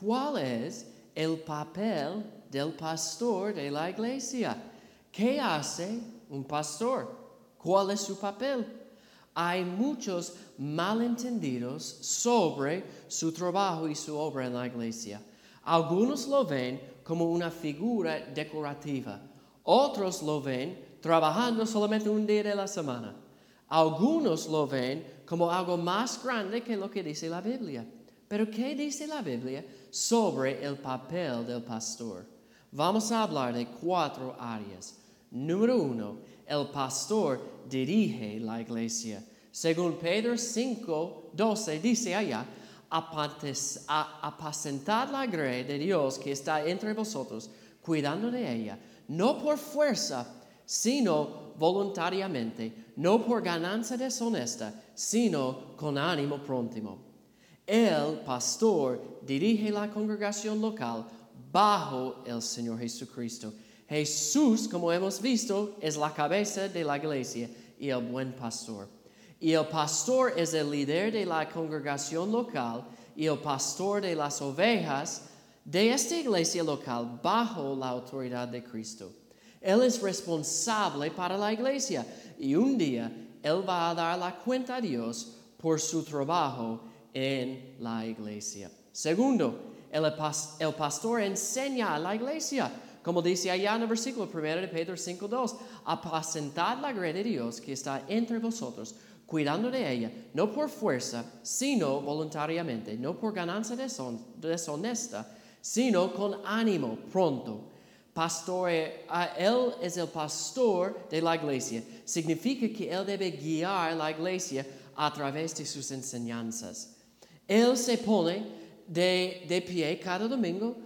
¿Cuál es el papel del pastor de la iglesia? ¿Qué hace un pastor? ¿Cuál es su papel? Hay muchos malentendidos sobre su trabajo y su obra en la iglesia. Algunos lo ven como una figura decorativa, otros lo ven trabajando solamente un día de la semana. Algunos lo ven como algo más grande que lo que dice la Biblia. Pero ¿qué dice la Biblia sobre el papel del pastor? Vamos a hablar de cuatro áreas. Número uno, el pastor dirige la iglesia. Según Pedro 5, 12 dice allá, apacentad la grey de Dios que está entre vosotros, cuidando de ella, no por fuerza, sino voluntariamente, no por ganancia deshonesta, sino con ánimo próntimo. El pastor dirige la congregación local bajo el Señor Jesucristo. Jesús, como hemos visto, es la cabeza de la iglesia y el buen pastor. Y el pastor es el líder de la congregación local y el pastor de las ovejas de esta iglesia local bajo la autoridad de Cristo. Él es responsable para la iglesia y un día Él va a dar la cuenta a Dios por su trabajo en la iglesia. Segundo, el, el pastor enseña a la iglesia como dice allá en el versículo 1 de Pedro 5.2, apacentad la grey de Dios que está entre vosotros, cuidando de ella, no por fuerza, sino voluntariamente, no por ganancia deshonesta, sino con ánimo pronto. Pastor, él es el pastor de la iglesia. Significa que él debe guiar la iglesia a través de sus enseñanzas. Él se pone de, pie cada domingo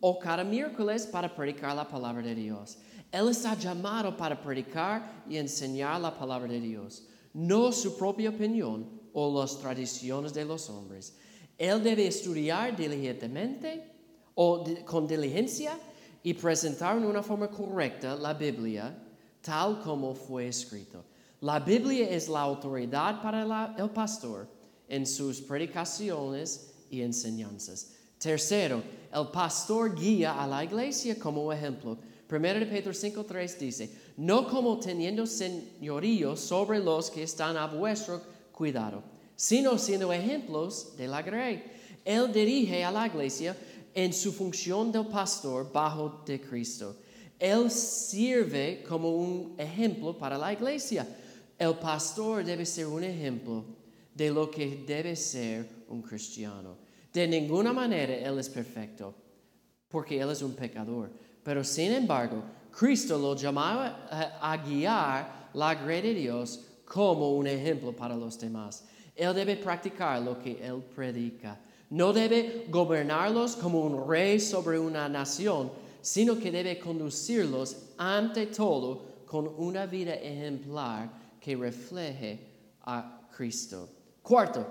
o cada miércoles para predicar la palabra de Dios. Él está llamado para predicar y enseñar la palabra de Dios, no su propia opinión o las tradiciones de los hombres. Él debe estudiar diligentemente o con diligencia y presentar en una forma correcta la Biblia tal como fue escrito. La Biblia es la autoridad para el pastor en sus predicaciones y enseñanzas. Tercero, el pastor guía a la iglesia como ejemplo. Primero de Pedro 5.3 dice, no como teniendo señorío sobre los que están a vuestro cuidado, sino siendo ejemplos de la grey. Él dirige a la iglesia en su función del pastor bajo de Cristo. Él sirve como un ejemplo para la iglesia. El pastor debe ser un ejemplo de lo que debe ser un cristiano. De ninguna manera Él es perfecto, porque Él es un pecador. Pero sin embargo, Cristo lo llamaba a, guiar la grey de Dios como un ejemplo para los demás. Él debe practicar lo que Él predica. No debe gobernarlos como un rey sobre una nación, sino que debe conducirlos ante todo con una vida ejemplar que refleje a Cristo. Cuarto,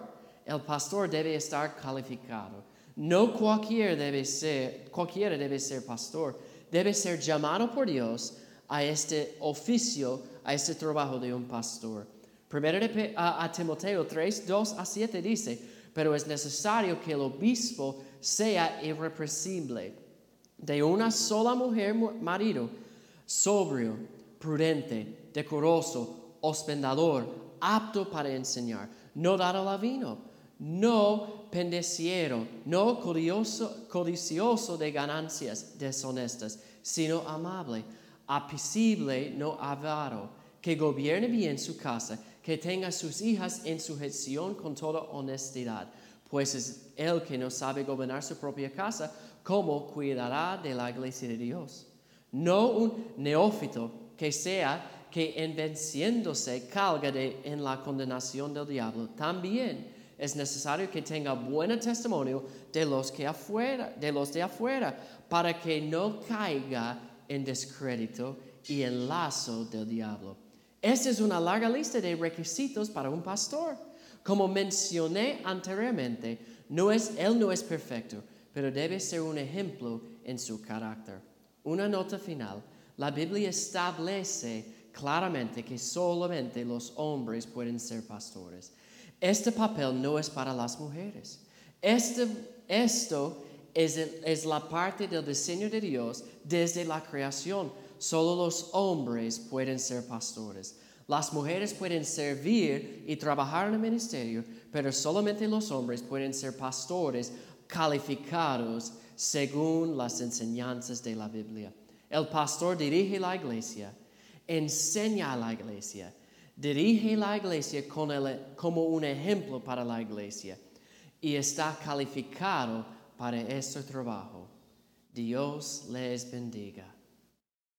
el pastor debe estar calificado. No cualquiera debe ser, cualquiera debe ser pastor. Debe ser llamado por Dios a este oficio, a este trabajo de un pastor. Primero a, a Timoteo 3, 2 a 7 dice, pero es necesario que el obispo sea irrepresible, de una sola mujer marido, sobrio, prudente, decoroso, hospedador, apto para enseñar, no dado a vino no pendeciero, no codicioso, de ganancias deshonestas, sino amable, apacible, no avaro, que gobierne bien su casa, que tenga sus hijas en sujeción con toda honestidad, pues es el que no sabe gobernar su propia casa, ¿cómo cuidará de la iglesia de Dios? No un neófito que sea que en venciéndose calga de, en la condenación del diablo, también es necesario que tenga buen testimonio de los que afuera, de los de afuera, para que no caiga en descrédito y en lazo del diablo. Esta es una larga lista de requisitos para un pastor. Como mencioné anteriormente, no es, él no es perfecto, pero debe ser un ejemplo en su carácter. Una nota final. La Biblia establece claramente que solamente los hombres pueden ser pastores. Este papel no es para las mujeres. Este, esto es, es la parte del diseño de Dios desde la creación. Solo los hombres pueden ser pastores. Las mujeres pueden servir y trabajar en el ministerio, pero solamente los hombres pueden ser pastores calificados según las enseñanzas de la Biblia. El pastor dirige la iglesia, enseña a la iglesia, dirige la iglesia con como un ejemplo para la iglesia y está calificado para este trabajo. Dios les bendiga.